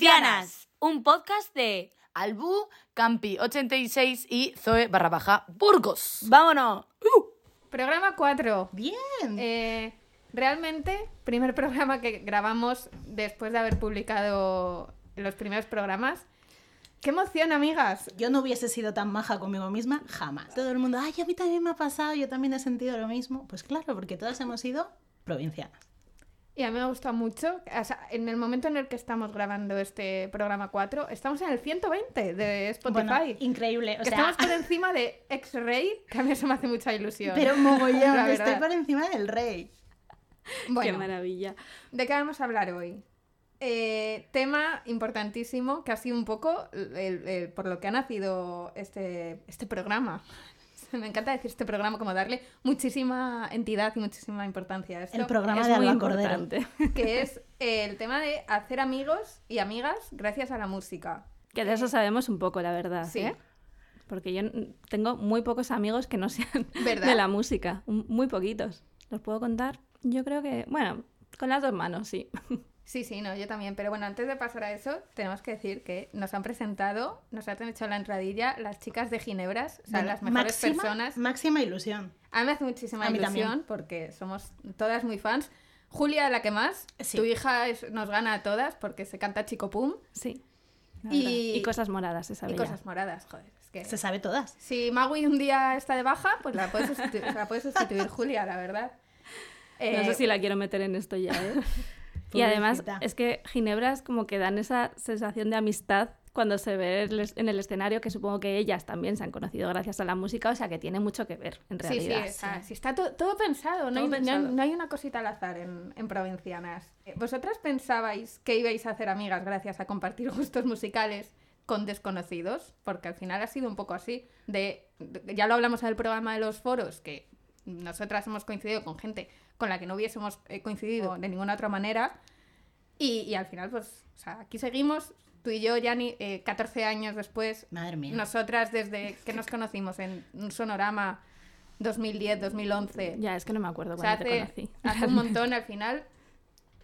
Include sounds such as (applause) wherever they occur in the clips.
Provincianas, un podcast de Albu, Campi 86 y Zoe barra baja Burgos. ¡Vámonos! Programa 4. Bien. Eh, realmente, primer (laughs) programa que grabamos después de haber publicado los primeros programas. ¡Qué emoción, amigas! Yo no hubiese sido tan maja conmigo misma jamás. Todo el mundo, ay, a mí también me ha pasado, yo también he sentido lo mismo. Pues claro, porque todas hemos sido provincianas. Y a mí me gusta mucho. O sea, en el momento en el que estamos grabando este programa 4, estamos en el 120 de Spotify. Bueno, increíble. O sea, Estamos por encima de X-Ray, que a mí eso me hace mucha ilusión. pero mogollón, (laughs) estoy por encima del rey. ¡Qué maravilla! ¿de qué vamos a hablar hoy? Eh, tema importantísimo que ha sido un poco el- el- por lo que ha nacido este, este programa. (laughs) Me encanta decir este programa como darle muchísima entidad y muchísima importancia a esto. El programa Es de muy Alba Cordero. importante. (laughs) que es el tema de hacer amigos y amigas gracias a la música. Que de eso sabemos un poco, la verdad. Sí. ¿eh? Porque yo tengo muy pocos amigos que no sean (laughs) ¿Verdad? de la música. Muy poquitos. ¿Los puedo contar? Yo creo que, bueno, con las dos manos, sí. Sí, sí, no, yo también. Pero bueno, antes de pasar a eso, tenemos que decir que nos han presentado, nos han hecho la entradilla las chicas de Ginebras, o sea, Bueno, las mejores máxima, personas. Máxima ilusión. A mí me hace muchísima A ilusión porque somos todas muy fans. Julia, la que más. Sí. Tu hija es- nos gana a todas porque se canta Chico Pum Sí. Y- y cosas moradas, esa y bella. cosas moradas, joder. Es que Se sabe todas. si Magui un día está de baja, pues la puede sustituir, la puede sustituir Julia, la verdad. No Eh, sé si la quiero meter en esto ya, ¿eh? (laughs) y además es que Ginebras como que dan esa sensación de amistad cuando se ve en el escenario, que supongo que ellas también se han conocido gracias a la música, o sea que tiene mucho que ver, en Sí, sí, realidad. está, sí, está to- todo pensado, no, Todo hay, no hay- pensado. no hay una cosita al azar en, en Provincianas. Eh, ¿Vosotras pensabais que ibais a hacer amigas gracias a compartir (laughs) gustos musicales con desconocidos? Porque al final ha sido un poco así. De, de- ya lo hablamos en el programa de los foros, que nosotras hemos coincidido con gente con la que no hubiésemos eh, coincidido de ninguna otra manera. Y, y al final, pues, o sea, aquí seguimos, tú y yo, Yanni, eh, 14 años después, Madre mía. nosotras desde que nos conocimos en un sonorama 2010-2011. Ya, es que no me acuerdo O sea, cuando te hace, conocí. hace un montón al final.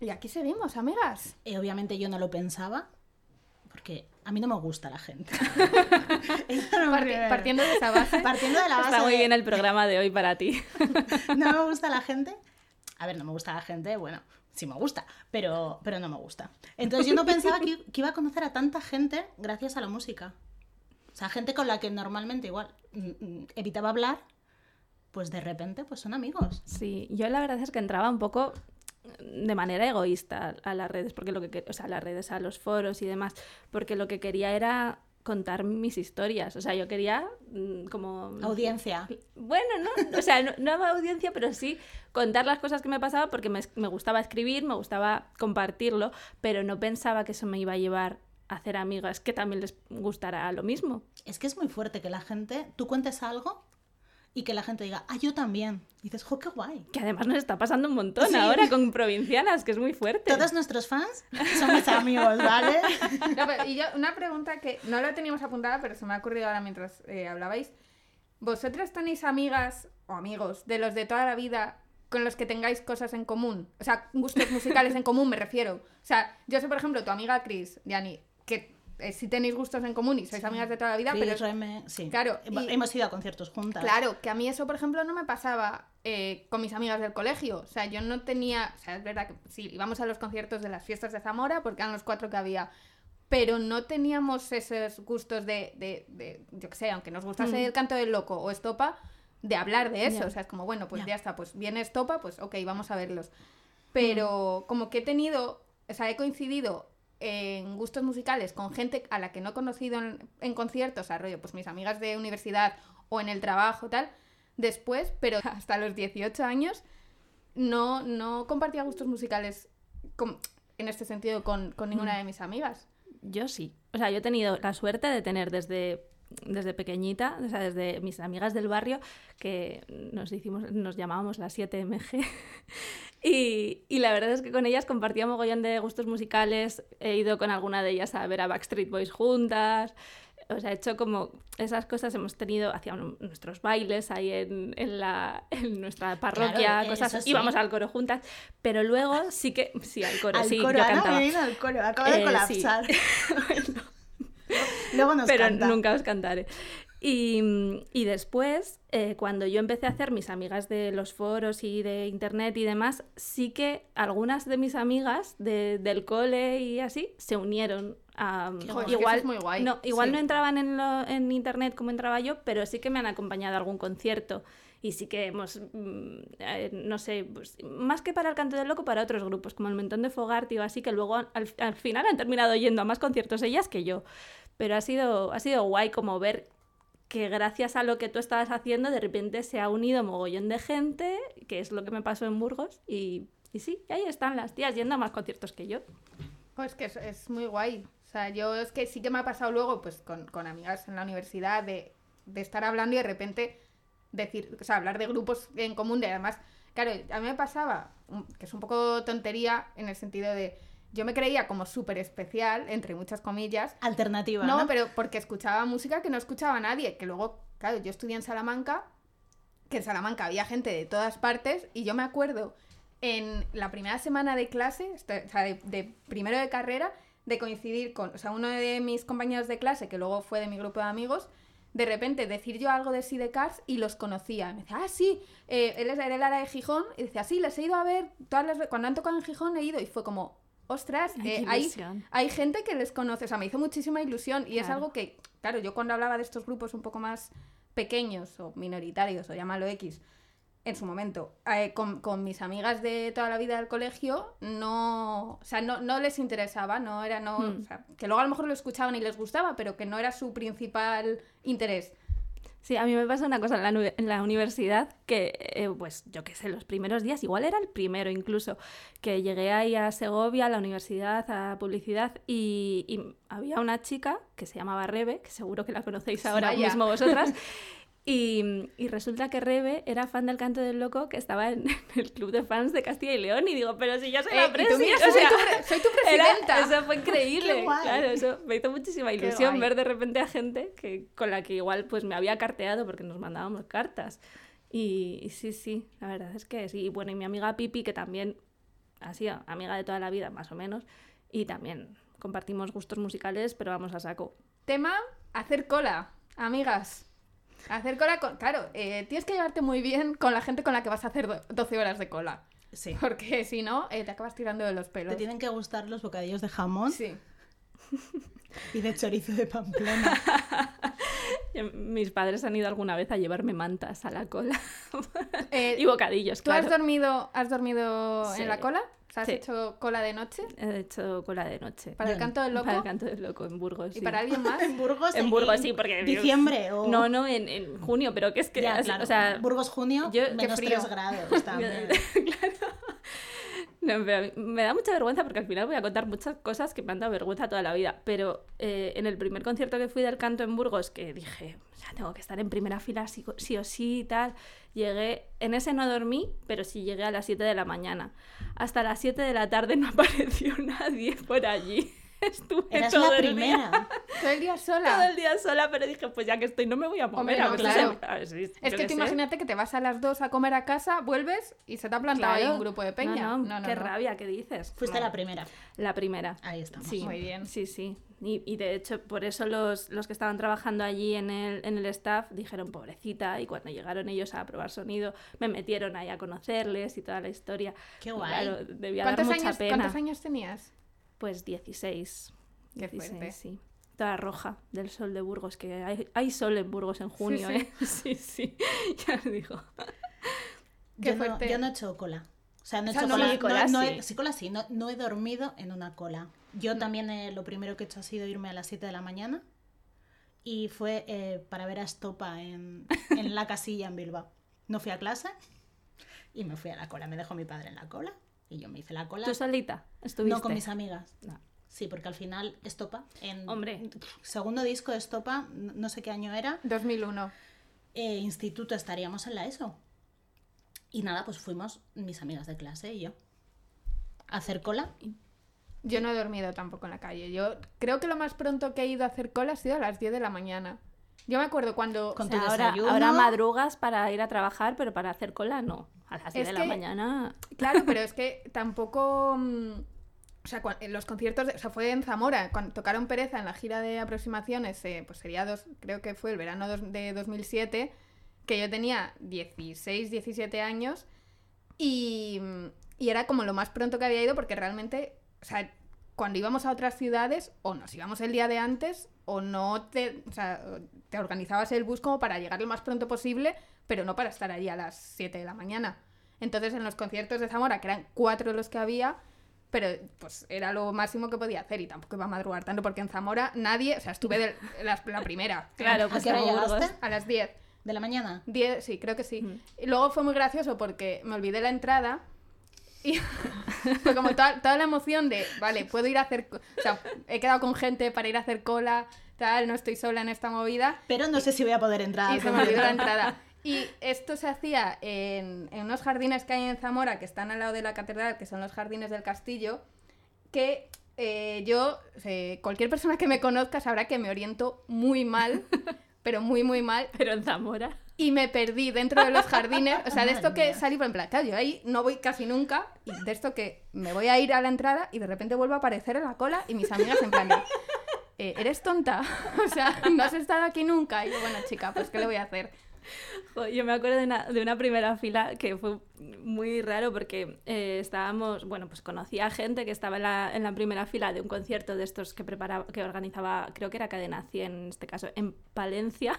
Y aquí seguimos, amigas. Eh, obviamente yo no lo pensaba, porque a mí no me gusta la gente. (laughs) No me Parti- partiendo de esa base. Partiendo de la base Está muy de- bien el programa de hoy para ti. (laughs) no me gusta la gente. A ver, no me gusta la gente, bueno, sí me gusta, pero, pero no me gusta. Entonces yo no pensaba que, iba a conocer a tanta gente gracias a la música. O sea, gente con la que normalmente igual mm, mm, evitaba hablar, pues de repente pues son amigos. Sí, yo la verdad es que entraba un poco de manera egoísta a las redes, porque lo que- o sea, a las redes, a los foros y demás, porque lo que quería era contar mis historias, o sea, yo quería mm, como Audiencia. Bueno, no, o sea, no, no audiencia, pero sí contar las cosas que me pasaba porque me, me gustaba escribir, me gustaba compartirlo, pero no pensaba que eso me iba a llevar a hacer amigas que también les gustara lo mismo. Es que es muy fuerte que la gente, tú cuentes algo y que la gente diga, ah, yo también. Y dices, jo, qué guay. Que además nos está pasando un montón Sí. ahora con provincianas, que es muy fuerte. Todos nuestros fans son mis amigos, ¿vale? (laughs) No, pero- y yo, una pregunta que no la teníamos apuntada, pero se me ha ocurrido ahora mientras eh, hablabais. ¿Vosotras tenéis amigas o amigos de los de toda la vida con los que tengáis cosas en común? O sea, gustos musicales en común me refiero. O sea, yo sé, por ejemplo, tu amiga Chris, Yani, que eh, sí tenéis gustos en común y sois amigas de toda la vida, Chris, pero Reme, sí. Claro, y- Hemos ido a conciertos juntas. Claro, que a mí eso, por ejemplo, no me pasaba eh, con mis amigas del colegio. O sea, yo no tenía. O sea, es verdad que sí, íbamos a los conciertos de las fiestas de Zamora porque eran los cuatro que había. Pero no teníamos esos gustos de. de, de- yo qué sé, aunque nos gustase Mm. el canto del loco o Estopa, de hablar de eso. O sea, es como, bueno, pues Ya. ya está, pues viene Estopa, pues ok, vamos a verlos. Pero como que he tenido. O sea, he coincidido en gustos musicales con gente a la que no he conocido en, en conciertos, a rollo, pues mis amigas de universidad o en el trabajo, tal, después, pero (laughs) hasta los 18 años, no, no compartía gustos musicales con- en este sentido con, con ninguna de mis amigas. Yo sí. O sea, yo he tenido la suerte de tener desde, desde pequeñita, o sea, desde mis amigas del barrio, que nos hicimos, nos llamábamos las 7MG. Y, y la verdad es que con ellas compartía mogollón de gustos musicales. He ido con alguna de ellas a ver a Backstreet Boys juntas. o sea, he hecho como esas cosas, hemos tenido, hacíamos nuestros bailes ahí en, en la, en nuestra parroquia, Claro, cosas eso así, sí. íbamos al coro juntas, pero luego sí que, sí, al coro, al sí, coro, yo Ana cantaba. viene al coro, acaba de Eh, sí. colapsar. (laughs) Luego nos pero canta. nunca os cantaré. Y, y después, eh, cuando yo empecé a hacer mis amigas de los foros y de internet y demás, sí que algunas de mis amigas de- del cole y así se unieron a... Joder, es que eso igual es muy guay. No, igual Sí. no entraban en, lo- en internet como entraba yo, pero sí que me han acompañado a algún concierto. Y sí que hemos, mm, eh, no sé, pues, más que para el Canto del Loco, para otros grupos, como el Mentón de Fogart o así, que luego al, al final han terminado yendo a más conciertos ellas que yo. Pero ha sido, ha sido guay como ver que gracias a lo que tú estabas haciendo, de repente se ha unido mogollón de gente, que es lo que me pasó en Burgos, y, y sí, ahí están las tías yendo a más conciertos que yo. Pues que es, es muy guay. O sea, yo es que sí que me ha pasado luego, pues con, con amigas en la universidad, de, de estar hablando y de repente decir, o sea, hablar de grupos en común, de además, claro, a mí me pasaba, que es un poco tontería en el sentido de, yo me creía como súper especial, entre muchas comillas, Alternativa, no, ¿no? pero porque escuchaba música que no escuchaba nadie, que luego, claro, yo estudié en Salamanca, que en Salamanca había gente de todas partes, y yo me acuerdo en la primera semana de clase, este- o sea, de, de primero de carrera, de coincidir con, o sea, uno de mis compañeros de clase, que luego fue de mi grupo de amigos, de repente decir yo algo de Sidecars y los conocía. Me decía, ah, sí, eh, él era de Gijón, y decía, sí, les he ido a ver, todas las, cuando han tocado en Gijón he ido, y fue como, ostras, eh, hay, hay gente que les conoce, o sea, me hizo muchísima ilusión y es algo que, claro, yo cuando hablaba de estos grupos un poco más pequeños o minoritarios o llámalo X, en su momento, eh, con, con mis amigas de toda la vida del colegio, no, o sea, no, no les interesaba, no era, no, Hmm. o sea, que luego a lo mejor lo escuchaban y les gustaba, pero que no era su principal interés. Sí, a mí me pasa una cosa en la, en la universidad que, eh, pues yo qué sé, los primeros días, igual era el primero incluso, que llegué ahí a Segovia, a la universidad, a publicidad, y, y había una chica que se llamaba Rebe, que seguro que la conocéis ahora Vaya. mismo vosotras, (laughs) y, y resulta que Rebe era fan del Canto del Loco, que estaba (laughs) en, el club de fans de Castilla y León, y digo, pero si yo soy Eh, la tú, presi, mira, o soy sea, tu pre- soy tu (laughs) era- presidenta. eso fue (laughs) increíble. Claro, eso me hizo muchísima ilusión ver de repente a gente que, con la que igual pues me había carteado porque nos mandábamos cartas. Y, y sí, sí, la verdad es que sí. Y bueno, y mi amiga Pipi, que también ha sido amiga de toda la vida, más o menos, y también compartimos gustos musicales, pero vamos a saco. Tema, hacer cola, amigas. Hacer cola con... Claro, eh, tienes que llevarte muy bien con la gente con la que vas a hacer do- 12 horas de cola. Sí. Porque si no, eh, te acabas tirando de los pelos. Te tienen que gustar los bocadillos de jamón Sí. y de chorizo de Pamplona. (laughs) Eh, Mis padres han ido alguna vez a llevarme mantas a la cola Eh, (laughs) y bocadillos, ¿Tú claro. has dormido, has dormido Sí. en la cola? Sea, ¿Has Sí. hecho cola de noche? He hecho cola de noche. ¿Para el canto del loco? Para el canto del loco en Burgos. ¿Y sí. para alguien más? (laughs) en Burgos. En Burgos sí, porque... Diciembre o... No, no, en, en junio, pero que es que... Ya, así- claro. O sea, Burgos junio, yo- qué menos frío. 3 grados (laughs) también. (laughs) No, pero me da mucha vergüenza porque al final voy a contar muchas cosas que me han dado vergüenza toda la vida. Pero eh, en el primer concierto que fui del canto en Burgos, que dije, tengo que estar en primera fila sí, sí o sí y tal, llegué, en ese no dormí, pero sí llegué a las 7 de la mañana. Hasta las 7 de la tarde no (laughs) apareció nadie por allí. (laughs) Estuve Eras todo la el día- primera. (laughs) Todo el día todo sola. el día sola, pero dije, pues ya que estoy, no me voy a mover. Hombre, a no, claro. se- a ver si- Es que qué tú sé. imagínate que te vas a las 2 a comer a casa, vuelves y se te ha plantado ahí un grupo de peña. No, no, qué rabia, ¿qué dices? Fuiste No. la primera. La primera. Ahí estamos. Sí, Muy bien. Sí, sí. Y, y de hecho, por eso los, los que estaban trabajando allí en el, en el staff dijeron, pobrecita, y cuando llegaron ellos a probar sonido, me metieron ahí a conocerles y toda la historia. Qué guay. Claro, debía dar ¿Cuántos mucha años, pena. ¿Cuántos años tenías? Pues 16. Qué 16, fuerte. sí. Toda roja del sol de Burgos, que hay, hay sol en Burgos en junio, sí. ¿eh? (laughs) Sí, sí, ya os digo. Qué yo, no, fuerte. yo no he hecho cola. O sea, no he O sea, hecho no, cola. sí, cola no, no sí. he, sí, cola sí. No, no he dormido en una cola. Yo también eh, lo primero que he hecho ha sido irme a las 7 de la mañana. Y fue eh, para ver a Estopa en, en la casilla en Bilbao. No fui a clase y me fui a la cola. Me dejó mi padre en la cola y yo me hice la cola. ¿Tú solita estuviste? No con mis amigas. No. Sí, porque al final Estopa, en Hombre. segundo disco de Estopa, no sé qué año era, 2001. eh, instituto estaríamos en la ESO. Y nada, pues fuimos mis amigas de clase y yo. A hacer cola. Yo no he dormido tampoco en la calle. Yo creo que lo más pronto que he ido a hacer cola ha sido a las 10 de la mañana. Yo me acuerdo cuando... Con O sea, tu ahora, ahora madrugas para ir a trabajar, pero para hacer cola no. A las 10 Es de la mañana. Claro, pero (laughs) es que tampoco... mm, O sea, en los conciertos, de- o sea, fue en Zamora, cuando tocaron Pereza en la gira de aproximaciones, eh, pues sería dos, creo que fue el verano dos- de 2007, que yo tenía 16, 17 años y, y era como lo más pronto que había ido porque realmente, o sea, cuando íbamos a otras ciudades, o nos íbamos el día de antes, o no te, o sea, te organizabas el bus como para llegar lo más pronto posible, pero no para estar allí a las 7 de la mañana. Entonces en los conciertos de Zamora, que eran cuatro los que había, pero pues era lo máximo que podía hacer y tampoco iba a madrugar tanto porque en Zamora nadie, o sea, estuve de la, la primera. (laughs) Claro, ¿A pues? A las 10. ¿De la mañana? 10, sí, creo que sí. Mm. Y luego fue muy gracioso porque me olvidé la entrada y (laughs) fue como toda, toda la emoción de, vale, puedo ir a hacer, o sea, he quedado con gente para ir a hacer cola, tal, no estoy sola en esta movida Pero no sé si voy a poder entrar. y se me olvidó la entrada. Y esto se hacía en, en unos jardines que hay en Zamora, que están al lado de la catedral, que son los jardines del castillo, que eh, yo, eh, cualquier persona que me conozca sabrá que me oriento muy mal, (laughs) pero muy, muy mal. Pero en Zamora. Y me perdí dentro de los jardines. O sea, de esto que salí, por en plan, claro, yo ahí no voy casi nunca. Y de esto que me voy a ir a la entrada y de repente vuelvo a aparecer en la cola y mis amigas en plan, "Eh, ¿eres tonta? (laughs) O sea, no has estado aquí nunca. Y yo, bueno, chica, pues ¿qué le voy a hacer? (laughs) Yo me acuerdo de una, de una primera fila que fue muy raro porque eh, estábamos, bueno, pues conocía gente que estaba en la, en la primera fila de un concierto de estos que preparaba, que organizaba, creo que era Cadena 100 en este caso, en Palencia.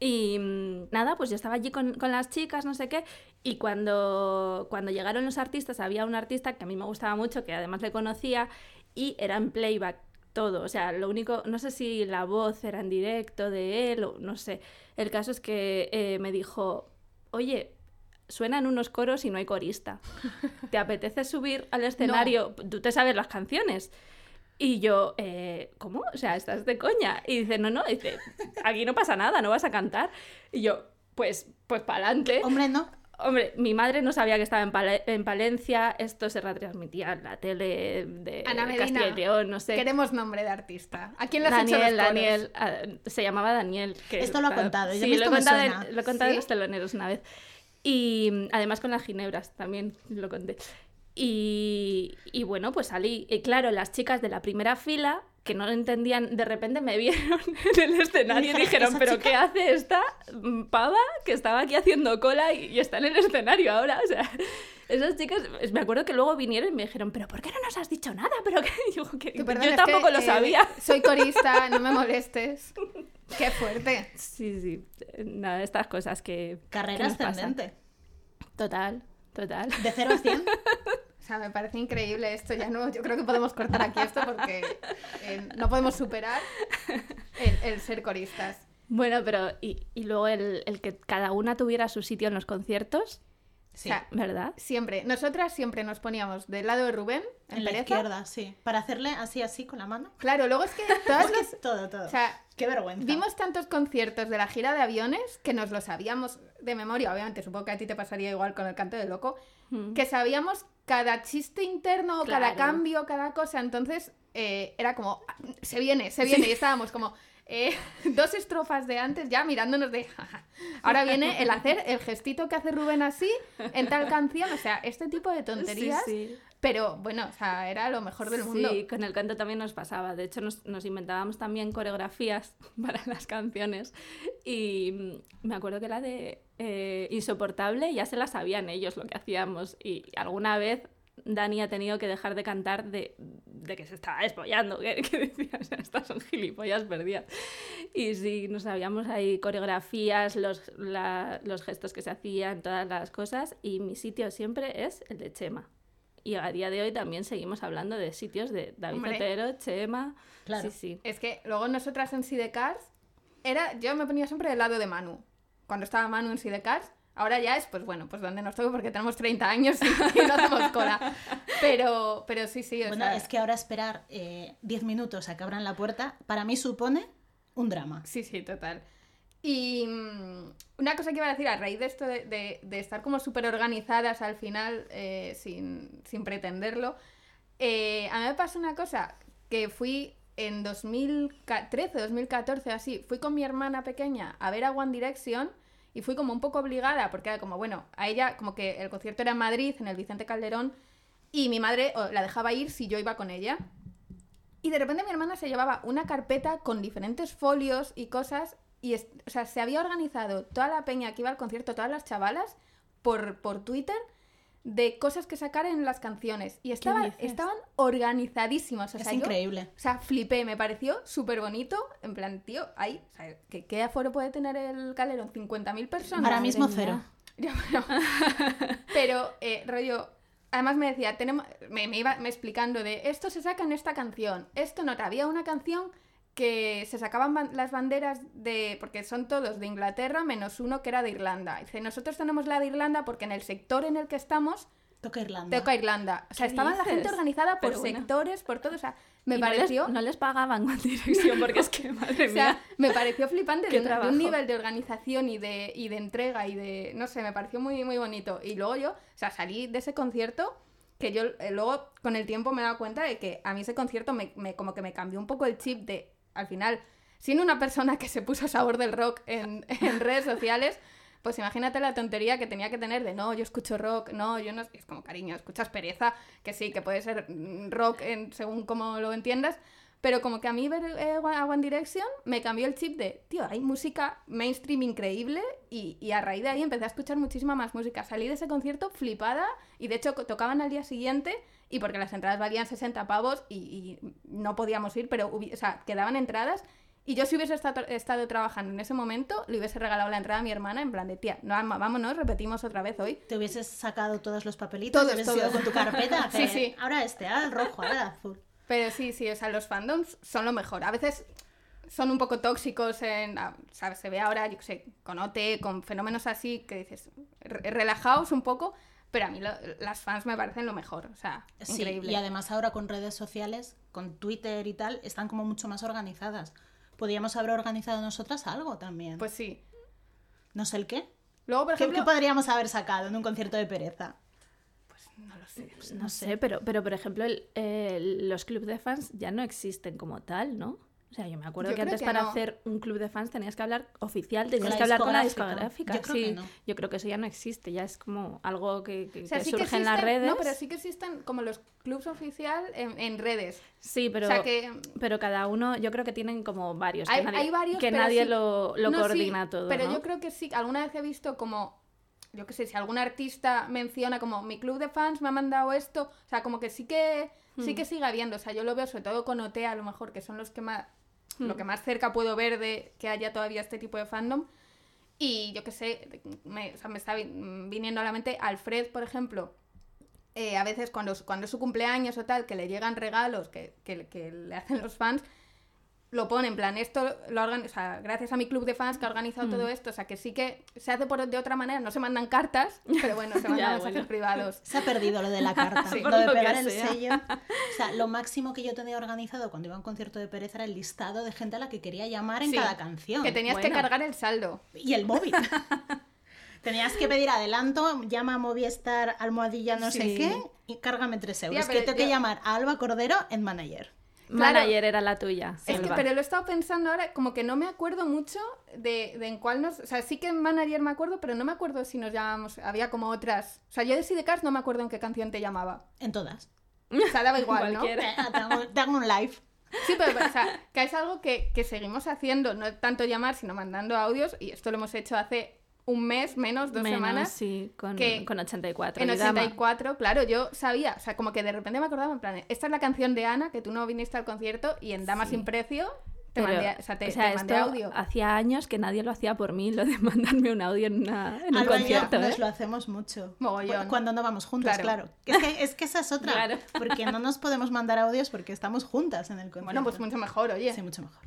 Y mm, nada, pues yo estaba allí con, con las chicas, no sé qué, y cuando, cuando llegaron los artistas, había un artista que a mí me gustaba mucho, que además le conocía, y era en playback todo, o sea, lo único, no sé si la voz era en directo de él, o no sé, el caso es que eh, me dijo, oye, suenan unos coros y no hay corista, ¿te apetece subir al (laughs) escenario? Tú te sabes las canciones. Y yo, eh, ¿cómo? O sea, estás de coña. Y dice, no, no, dice, aquí no pasa nada, no vas a cantar. Y yo, pues, pues para adelante. Hombre, no. Hombre, mi madre no sabía que estaba en, Pale- en Palencia, esto se retransmitía en la tele de Ana Medina, Castilla y León, no sé. Queremos nombre de artista. ¿A quién le has hecho Daniel, los coros? Daniel, ah, se llamaba Daniel. que- Esto lo ha contado, Sí, lo he contado, en, lo he contado en los teloneros una vez. Y mm, además con las ginebras también lo conté. Y, y bueno, pues salí. Y claro, las chicas de la primera fila, que no lo entendían, de repente me vieron (laughs) en el escenario y Dijeron, dijeron, "¿Esa ¿pero chica?". qué hace esta mm, pava que estaba aquí haciendo cola y, y está en el escenario ahora? O sea, esas chicas, es- me acuerdo que luego vinieron y me dijeron, ¿pero por qué no nos has dicho nada? (laughs) ¿Pero yo, que- yo es tampoco que, lo eh, sabía. (laughs) soy corista, no me molestes. Qué fuerte. Sí, sí. Nada, estas cosas que. Carrera que nos pasan. ascendente. Total, total. De 0 a 100. Sea, me parece increíble esto. Ya no, yo creo que podemos cortar aquí esto porque eh, no podemos superar el, el ser coristas. Bueno, pero. Y, y luego el, el que cada una tuviera su sitio en los conciertos, Sí. O sea, ¿verdad? siempre, nosotras siempre nos poníamos del lado de Rubén, en, en la pereza. izquierda, sí. Para hacerle así, así con la mano. Claro, luego es que (laughs) todas las... todo, todo. O sea, Qué vergüenza. Vimos tantos conciertos de la gira de aviones que nos lo sabíamos de memoria, obviamente, supongo que a ti te pasaría igual con el canto de loco, Mm. que sabíamos cada chiste interno, cada cambio, cada cosa, entonces eh, era como, "Ah, se viene, se viene, y estábamos como eh, (laughs) dos estrofas de antes ya mirándonos de, ahora viene el hacer el gestito que hace Rubén así en tal canción, o sea, este tipo de tonterías, Sí, sí. pero bueno, o sea, era lo mejor del mundo. Sí, con el canto también nos pasaba. De hecho, nos, nos inventábamos también coreografías (laughs) para las canciones. Y me acuerdo que la de eh, Insoportable ya se la sabían ellos lo que hacíamos. Y alguna vez Dani ha tenido que dejar de cantar de, de que se estaba despollando, que, que decía, o sea, (laughs) estas son gilipollas perdidas. Y sí, nos sabíamos ahí coreografías, los, la- los gestos que se hacían, todas las cosas. Y mi sitio siempre es el de Chema. Y a día de hoy también seguimos hablando de sitios de David Hombre. Otero, Chema. Claro. Sí, sí. Es que luego nosotras en Sidecars, era, yo me ponía siempre del lado de Manu. Cuando estaba Manu en Sidecars, ahora ya es, pues bueno, pues donde nos toque porque tenemos 30 años y, y no hacemos cola. Pero, pero sí, sí, o Bueno, sea, es que ahora esperar eh, 10 minutos a que abran la puerta, para mí supone un drama. Sí, sí, total. Y mm, una cosa que iba a decir a raíz de esto de, de- de estar como súper organizadas al final, eh, sin, sin pretenderlo, eh, a mí me pasó una cosa, que fui en 2013, 2014, así, fui con mi hermana pequeña a ver a One Direction y fui como un poco obligada, porque era como, bueno, a ella como que el concierto era en Madrid, en el Vicente Calderón, y mi madre la dejaba ir si yo iba con ella. Y de repente mi hermana se llevaba una carpeta con diferentes folios y cosas, y o sea, se había organizado toda la peña que iba al concierto, todas las chavalas, por, por Twitter, de cosas que sacar en las canciones. Y estaba, dices? estaban organizadísimas. O Es sea, yo- increíble. o sea, flipé, me pareció súper bonito. En plan, tío, ahí, o sea, ¿qué, qué aforo puede tener el Calderón? ¿50.000 personas? Ahora mismo cero. Bueno. (laughs) Pero, eh, rollo, además me decía, tenemos, me, me iba me explicando de esto se saca en esta canción, esto no, había una canción que se sacaban ban- las banderas de, porque son todos de Inglaterra, menos uno que era de Irlanda. Dice, nosotros tenemos la de Irlanda porque en el sector en el que estamos Toca Irlanda. toca Irlanda. O sea, ¿Qué estaba la gente organizada por Pero bueno. sectores, por todo, o sea, me Y no les- pareció... No les, pagaban One Direction porque es que, (laughs) madre O sea, mía. me pareció flipante de un, de un nivel de organización y de, y de entrega y de, no sé, me pareció muy, muy bonito. Y luego yo, o sea, salí de ese concierto que yo eh, luego con el tiempo me he dado cuenta de que a mí ese concierto me, me- como que me cambió un poco el chip de, al final, siendo una persona que se puso sabor del rock (laughs) en, redes sociales, pues imagínate la tontería que tenía que tener de no, yo escucho rock, no, yo no. Es como cariño, escuchas pereza, que sí, que puede ser mm, rock en, según como lo entiendas. Pero como que a mí ver eh, a One Direction me cambió el chip de, tío, hay música mainstream increíble y, y a raíz de ahí empecé a escuchar muchísima más música. Salí de ese concierto flipada y de hecho tocaban al día siguiente y porque las entradas valían 60 pavos y, y no podíamos ir, pero o sea, quedaban entradas y yo si hubiese estado, estado trabajando en ese momento, le hubiese regalado la entrada a mi hermana en plan de, tía, no, vámonos, repetimos otra vez hoy. Te hubieses sacado todos los papelitos, Todos, ido todos. con tu carpeta. (laughs) Sí, sí. Ahora este, ahora el rojo, ahora el azul. Pero sí, sí, o sea, los fandoms son lo mejor. A veces son un poco tóxicos en, ah, ¿sabes? Se ve ahora, yo qué sé, con OT, con fenómenos así que dices, re- relajaos un poco, pero a mí lo- las fans me parecen lo mejor, o sea, Sí, increíble. y además ahora con redes sociales, con Twitter y tal, están como mucho más organizadas. Podríamos haber organizado nosotras algo también. Pues sí. no sé el qué. Luego, por ¿Qué, ejemplo, qué podríamos haber sacado en un concierto de pereza? pues no lo sé. No sé, pero, pero por ejemplo, el- el- los clubes de fans ya no existen como tal, ¿no? O sea, yo me acuerdo Yo que antes que para no. hacer un club de fans tenías que hablar oficial, tenías que hablar con la discográfica. Yo creo sí, que no. yo creo que eso ya no existe, ya es como algo que, que- O sea, que sí que surge en las redes. No, pero sí que existen como los clubs oficial en, en redes. Sí, pero, o sea, que pero cada uno, yo creo que tienen como varios. hay, que nadie, hay varios, que nadie sí- lo, lo No, sí, coordina todo. Pero ¿no? yo creo que sí, alguna vez he visto como, yo qué sé, si algún artista menciona como mi club de fans me ha mandado esto, o sea, como que sí que sí Hmm. que sigue habiendo, o sea, yo lo veo sobre todo con OT a lo mejor, que son los que más, lo Hmm. que más cerca puedo ver de que haya todavía este tipo de fandom. Y yo qué sé, me, o sea, me está vi- viniendo a la mente Alfred, por ejemplo. eh, a veces cuando, cuando es su cumpleaños o tal, que le llegan regalos que, que- que le hacen los fans, lo pone en plan, esto lo organ- o sea, gracias a mi club de fans que ha organizado Mm. todo esto, o sea, que sí que se hace por, de otra manera, no se mandan cartas, pero bueno, se (laughs) mandan Ya, mensajes bueno. privados. Se ha perdido lo de la carta, Sí. lo de lo pegar el sea. sello. O sea, lo máximo que yo tenía organizado cuando iba a un concierto de pereza era el listado de gente a la que quería llamar en Sí, cada canción. Que tenías que cargar el saldo. Y el móvil. (laughs) Tenías que pedir adelanto, llama a Movistar, almohadilla no sé qué, y cárgame tres euros. pero que tengo que llamar a Alba Cordero en manager. Claro. Manager era la tuya. Es que, pero lo he estado pensando ahora, como que no me acuerdo mucho de, de en cuál nos... O sea, sí que en Manager me acuerdo, pero no me acuerdo si nos llamábamos... Había como otras... O sea, yo de Sidecars no me acuerdo en qué canción te llamaba. En todas. O sea, daba igual, ¿no? Eh, te, hago, te hago un live. Sí, pero, pero, o sea, que es algo que, que seguimos haciendo, no tanto llamar, sino mandando audios, y esto lo hemos hecho hace un mes, menos, dos Menos, semanas. sí, con, que- con 84. En y Dama. 84, claro, yo sabía, o sea, como que de repente me acordaba, en plan, esta es la canción de Ana, que tú no viniste al concierto, y en Dama Sí. sin precio te Pero, mandé, o sea, te, o sea, te mandé esto audio. hacía años que nadie lo hacía por mí, lo de mandarme un audio en, una- en un concierto. ¿eh? nos lo hacemos mucho. Mogollón. Cu- Cuando no vamos juntas, Claro. claro. Es, que, es que esa es otra. Claro. Porque no nos podemos mandar audios porque estamos juntas en el concierto. Bueno, pues mucho mejor, oye. Sí, mucho mejor.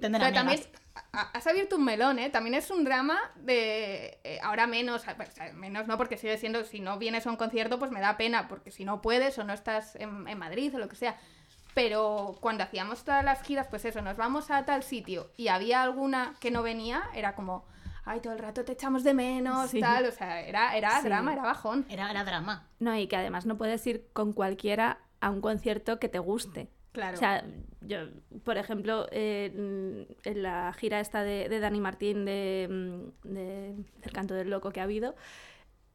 Tener Pero también a- has abierto un melón, ¿eh? También es un drama de... eh, ahora menos, sea, menos no, porque sigue siendo, si no vienes a un concierto, pues me da pena, porque si no puedes o no estás en, en Madrid o lo que sea. Pero cuando hacíamos todas las giras, pues eso, nos vamos a tal sitio y había alguna que no venía, era como, ay, todo el rato te echamos de menos, Sí. tal, o sea, era, era Sí. drama, era bajón. Era, era drama. No, y que además no puedes ir con cualquiera a un concierto que te guste. Claro. O sea, yo, por ejemplo, eh, en la gira esta de, de Dani Martín de, mm, de El canto del loco que ha habido,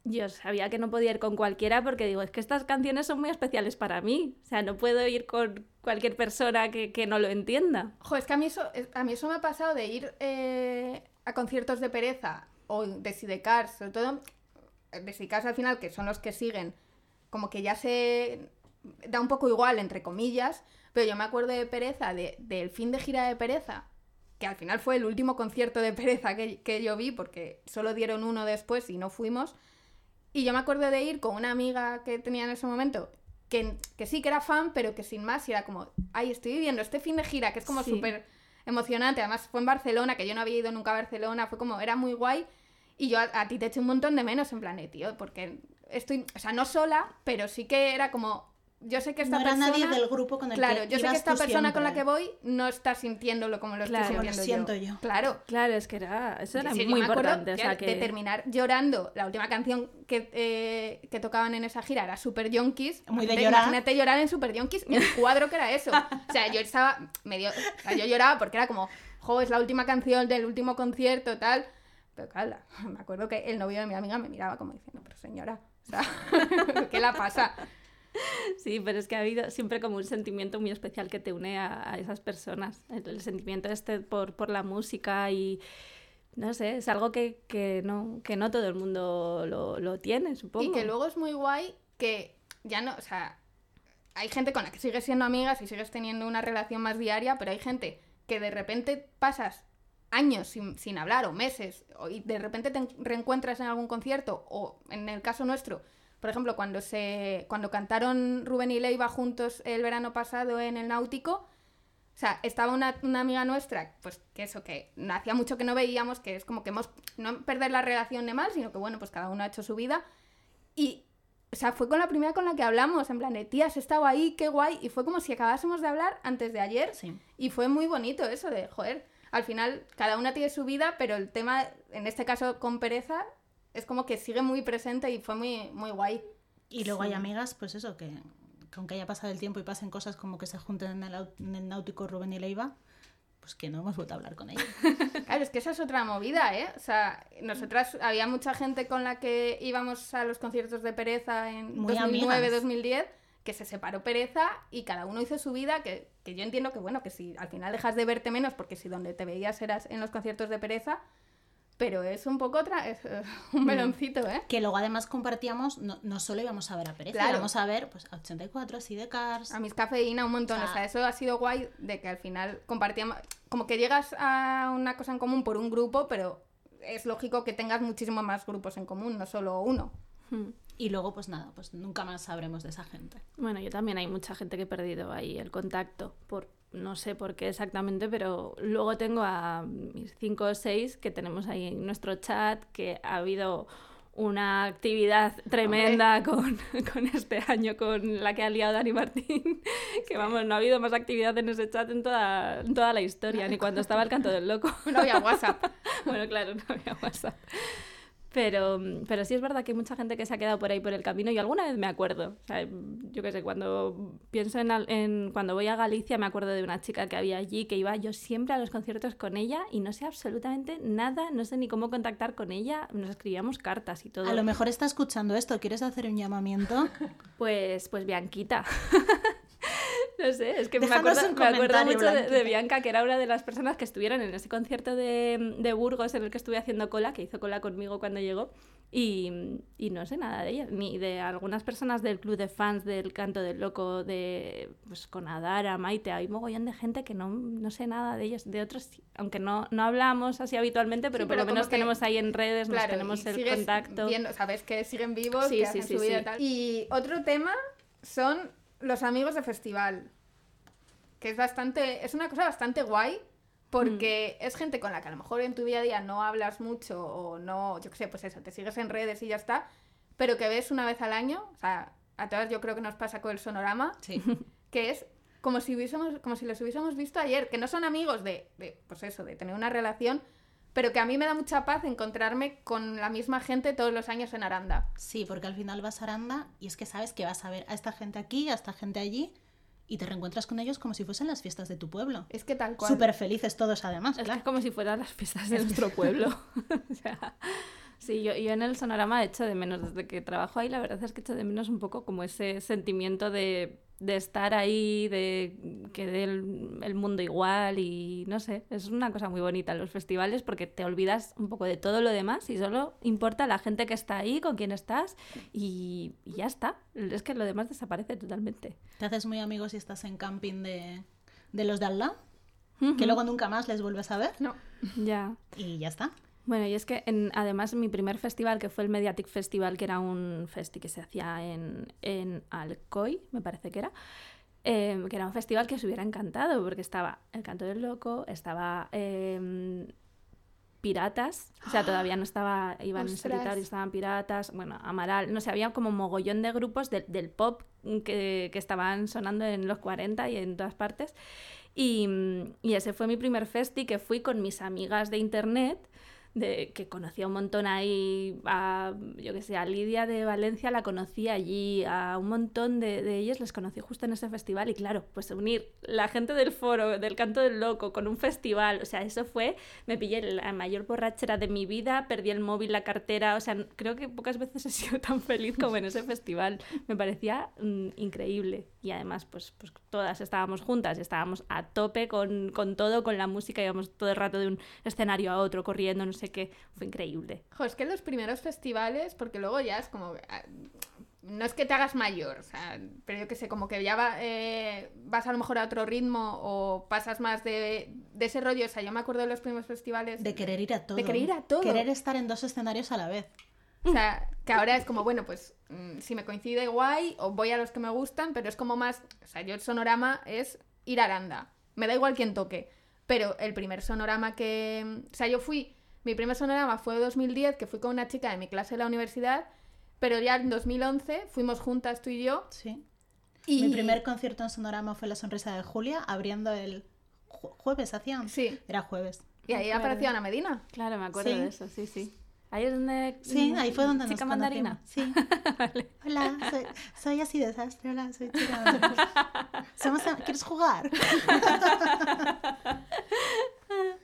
yo sabía que no podía ir con cualquiera porque digo, es que estas canciones son muy especiales para mí. O sea, no puedo ir con cualquier persona que, que no lo entienda. Jo, es que a mí eso, es- a mí eso me ha pasado de ir eh, a conciertos de pereza o de Sidecars, sobre todo eh, de Sidecars al final, que son los que siguen, como que ya se da un poco igual, entre comillas, pero yo me acuerdo de pereza, de- del fin de gira de pereza, que al final fue el último concierto de pereza que, que yo vi, porque solo dieron uno después y no fuimos. Y yo me acuerdo de ir con una amiga que tenía en ese momento, que, que sí que era fan, pero que sin más, era como, ay, estoy viviendo este fin de gira, que es como Sí. súper emocionante. Además, fue en Barcelona, que yo no había ido nunca a Barcelona, fue como, era muy guay. Y yo a, a ti te eché un montón de menos en plan, eh, tío, porque estoy, o sea, no sola, pero sí que era como, yo sé que esta no era persona... nadie del grupo con el Claro, que yo sé que esta persona con la siempre. que voy no está sintiéndolo como lo Claro, estoy como lo sintiendo siento yo. Claro. Claro, es que era, eso era Sí, yo muy importante. O sea, que... De terminar llorando, la última canción que, eh, que tocaban en esa gira era Super Yonkis. Muy de Imagínate- llorar. Imagínate llorar en Super Yonkis, el (laughs) cuadro que era eso. O sea, yo estaba medio... O sea, yo lloraba porque era como, jo, es la última canción del último concierto, tal. Pero la- me acuerdo que el novio de mi amiga me miraba como diciendo, pero señora, o sea, (laughs) ¿qué la pasa? (laughs) Sí, pero es que ha habido siempre como un sentimiento muy especial que te une a, esas personas. El, sentimiento este por, por la música y no sé, es algo que, que no, que no todo el mundo lo, lo tiene, supongo. Y que luego es muy guay que ya no, o sea, hay gente con la que sigues siendo amigas y sigues teniendo una relación más diaria, pero hay gente que de repente pasas años sin, sin hablar o meses y de repente te en- reencuentras en algún concierto o en el caso nuestro, por ejemplo, cuando se cuando cantaron Rubén y Leiva juntos el verano pasado en el Náutico, o sea, estaba una, una amiga nuestra, pues que eso, que hacía mucho que no veíamos, que es como que hemos, no perder la relación de mal, sino que bueno, pues cada uno ha hecho su vida. Y, o sea, fue con la primera con la que hablamos, en plan de, tía, has estado ahí, qué guay. Y fue como si acabásemos de hablar antes de ayer. Sí. Y fue muy bonito eso de, joder, al final cada una tiene su vida, pero el tema, en este caso con pereza, es como que sigue muy presente y fue muy, muy guay. Y luego hay amigas, pues eso, que, que aunque haya pasado el tiempo y pasen cosas como que se junten en el, en el náutico Rubén y Leiva, pues que no hemos vuelto a hablar con ellos. (laughs) Claro, es que esa es otra movida, ¿eh? O sea, nosotras, había mucha gente con la que íbamos a los conciertos de Pereza en Muy 2009, amigas. 2010, que se separó Pereza y cada uno hizo su vida, que, que yo entiendo que, bueno, que si al final dejas de verte menos, porque si donde te veías eras en los conciertos de Pereza, pero es un poco otra, es eh, (laughs) un meloncito, ¿eh? Que luego además compartíamos, no, no solo íbamos a ver a Pereza, Claro. íbamos a ver pues, a 84, así de Cars. A mis cafeína un montón, O o sea- sea, eso ha sido guay de que al final compartíamos, como que llegas a una cosa en común por un grupo, pero es lógico que tengas muchísimos más grupos en común, no solo uno. Hmm. Y luego, pues nada, pues nunca más sabremos de esa gente. Bueno, yo también hay mucha gente que he perdido ahí el contacto, por no sé por qué exactamente, pero luego tengo a mis cinco o seis que tenemos ahí en nuestro chat, que ha habido una actividad tremenda con, (laughs) con este año, con la que ha liado Dani Martín, (laughs) que vamos, no ha habido más actividad en ese chat en toda, en toda la historia, ni cuando estaba el canto del loco. No había WhatsApp. (laughs) Bueno, claro, no había WhatsApp. Pero, pero sí es verdad que hay mucha gente que se ha quedado por ahí por el camino y alguna vez me acuerdo. O sea, yo qué sé, cuando pienso en, en- cuando voy a Galicia me acuerdo de una chica que había allí que iba yo siempre a los conciertos con ella y no sé absolutamente nada, no sé ni cómo contactar con ella, nos escribíamos cartas y todo. A lo mejor está escuchando esto, ¿quieres hacer un llamamiento? (laughs) Pues, pues Bianquita. (laughs) (laughs) no sé, es que me acuerdo, me mucho de. Bianca, que era una de las personas que estuvieron en ese concierto de, de Burgos en el que estuve haciendo cola, que hizo cola conmigo cuando llegó. Y, y no sé nada de ella, ni de algunas personas del club de fans del Canto del Loco, de pues con Adara, Maite, hay mogollón de gente que no, no sé nada de ellos, de otros, aunque no, no hablamos así habitualmente, pero Sí, por lo menos que- tenemos ahí en redes, nos tenemos el contacto. Viendo, sabes que siguen vivos, Sí, que sí, hacen su vida sí. y tal. Y otro tema son los amigos de festival. Que es bastante. Es una cosa bastante guay. Porque Mm. es gente con la que a lo mejor en tu día a día no hablas mucho o no, yo qué sé, pues eso, te sigues en redes y ya está, pero que ves una vez al año, o sea, a todas yo creo que nos pasa con el sonorama, Sí. (laughs) que es como si hubiésemos, como si los hubiésemos visto ayer, que no son amigos de, de, pues eso, de tener una relación, pero que a mí me da mucha paz encontrarme con la misma gente todos los años en Aranda. Sí, porque al final vas a Aranda y es que sabes que vas a ver a esta gente aquí, a esta gente allí y te reencuentras con ellos como si fuesen las fiestas de tu pueblo. Es que tal cual. Súper felices todos además, Es claro. que como si fueran las fiestas (laughs) de nuestro (laughs) pueblo. (laughs) O sea, sí, yo, yo en el Sonorama echo de menos, desde que trabajo ahí, la verdad es que echo de menos un poco como ese sentimiento de, de estar ahí, de que dé el, el mundo igual y no sé, es una cosa muy bonita los festivales porque te olvidas un poco de todo lo demás y solo importa la gente que está ahí, con quien estás y, y ya está. Es que lo demás desaparece totalmente. Te haces muy amigos si estás en camping de, de los de al lado, que luego nunca más les vuelves a ver No. Ya. y ya está. Bueno, y es que en, además mi primer festival, que fue el Mediatic Festival, que era un festi que se hacía en, en Alcoy, me parece que era, eh, que era un festival que os hubiera encantado, porque estaba El Canto del Loco, estaba eh, Piratas, o sea, todavía no estaba Iván en Ostras. solitario, estaban Piratas, bueno, Amaral, no sé, había como mogollón de grupos del- del pop que, que estaban sonando en los 40 y en todas partes. Y, y ese fue mi primer festi que fui con mis amigas de internet, de, que conocía un montón ahí, a, yo que sé, a Lidia de Valencia la conocí allí, a un montón de, de ellos les conocí justo en ese festival y claro, pues unir la gente del foro, del canto del loco, con un festival, o sea, eso fue, me pillé la mayor borrachera de mi vida, perdí el móvil, la cartera, o sea, creo que pocas veces he sido (laughs) tan feliz como en ese festival, me parecía mm, increíble y además pues, pues todas estábamos juntas, estábamos a tope con, con todo, con la música, íbamos todo el rato de un escenario a otro, corriendo, no sé qué, fue increíble. Jo, es que los primeros festivales, porque luego ya es como... ah, No es que te hagas mayor, o sea, pero yo que sé, como que ya va, eh, vas a lo mejor a otro ritmo o pasas más de, de ese rollo. O sea, yo me acuerdo de los primeros festivales. De querer ir a todo. De querer ir a todo. Querer estar en dos escenarios a la vez. O sea, que ahora es como, bueno, pues mm, si me coincide guay o voy a los que me gustan, pero es como más, o sea, yo el sonorama es ir a Aranda. Me da igual quién toque, pero el primer sonorama que, o sea, yo fui, mi primer sonorama fue 2010, que fui con una chica de mi clase de la universidad, pero ya en 2011 fuimos juntas tú y yo. Sí. Y Mi primer concierto en Sonorama fue La Sonrisa de Julia, abriendo el ju- jueves, hacían. Sí, Era jueves. y ahí apareció Ana Medina. Claro, me acuerdo Sí. de eso, sí, sí. Ahí es donde... Sí, mm, ahí fue donde Chica nos mandarina. Sí. (laughs) Hola, soy, soy así desastre. Hola, soy chica. Somos, ¿Quieres jugar? (laughs)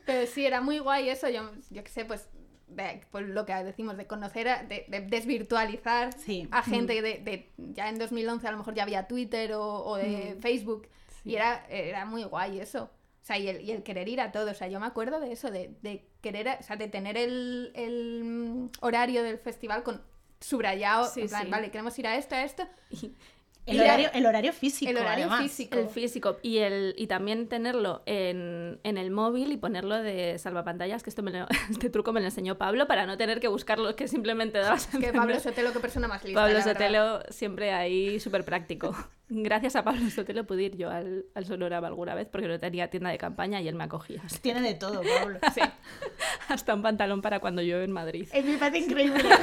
Pero sí, era muy guay eso, yo, yo qué sé, pues, de- pues lo que decimos, de conocer, a- de, de desvirtualizar Sí. a gente de, de- ya en 2011 a lo mejor ya había Twitter o, o de Facebook y era, era muy guay eso. O sea, y el, y el querer ir a todo. O sea, yo me acuerdo de eso, de querer, o sea, de tener el, el, mm, horario del festival con subrayado, Sí, en plan, sí. vale, queremos ir a esto, a esto. El Y horario, el horario físico. el horario además. físico. El físico y el y también tenerlo en, en el móvil y ponerlo de salvapantallas, que esto me lo- (laughs) este truco me lo enseñó Pablo para no tener que buscarlo, que simplemente dabas a Que. Pablo Sotelo, qué persona más lista. Pablo la. Sotelo siempre ahí súper práctico. Gracias a Pablo Sotelo pude ir yo al, al Sonorama alguna vez porque no tenía tienda de campaña y él me acogía. Tiene de todo, Pablo. (laughs) Sí. Hasta un pantalón para cuando llueve en Madrid. Es mi parece increíble. (laughs)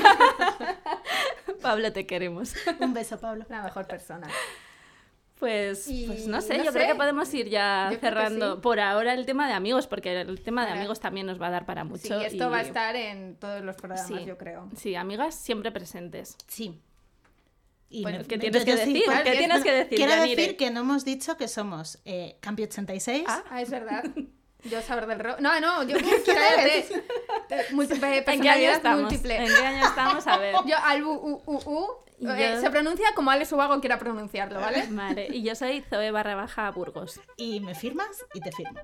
Pablo, te queremos. (laughs) Un beso, Pablo. La mejor persona. Pues, Y pues no sé, no yo creo que podemos ir ya Yo cerrando sí. por ahora el tema de amigos, porque el tema de amigos también nos va a dar para Sí, mucho. esto y- va a estar en todos los programas, Sí. yo creo. Sí, amigas siempre presentes. Sí. Y Bueno, me- ¿qué me- tienes yo que sí, decir? ¿Qué tienes que decir, Quiero Yanire? decir que no hemos dicho que somos eh, Campi 86. Ah, Ah, es verdad. (laughs) Yo saber del rock. No, no, yo (laughs) cállate. Múltiple ¿En qué año estamos? múltiple. ¿En qué año estamos? A ver. (laughs) Yo al u, eh, se pronuncia como Alex Ubago quiera pronunciarlo, ¿vale? Vale, y yo soy Zoe barra baja Burgos. Y me firmas y te firmo.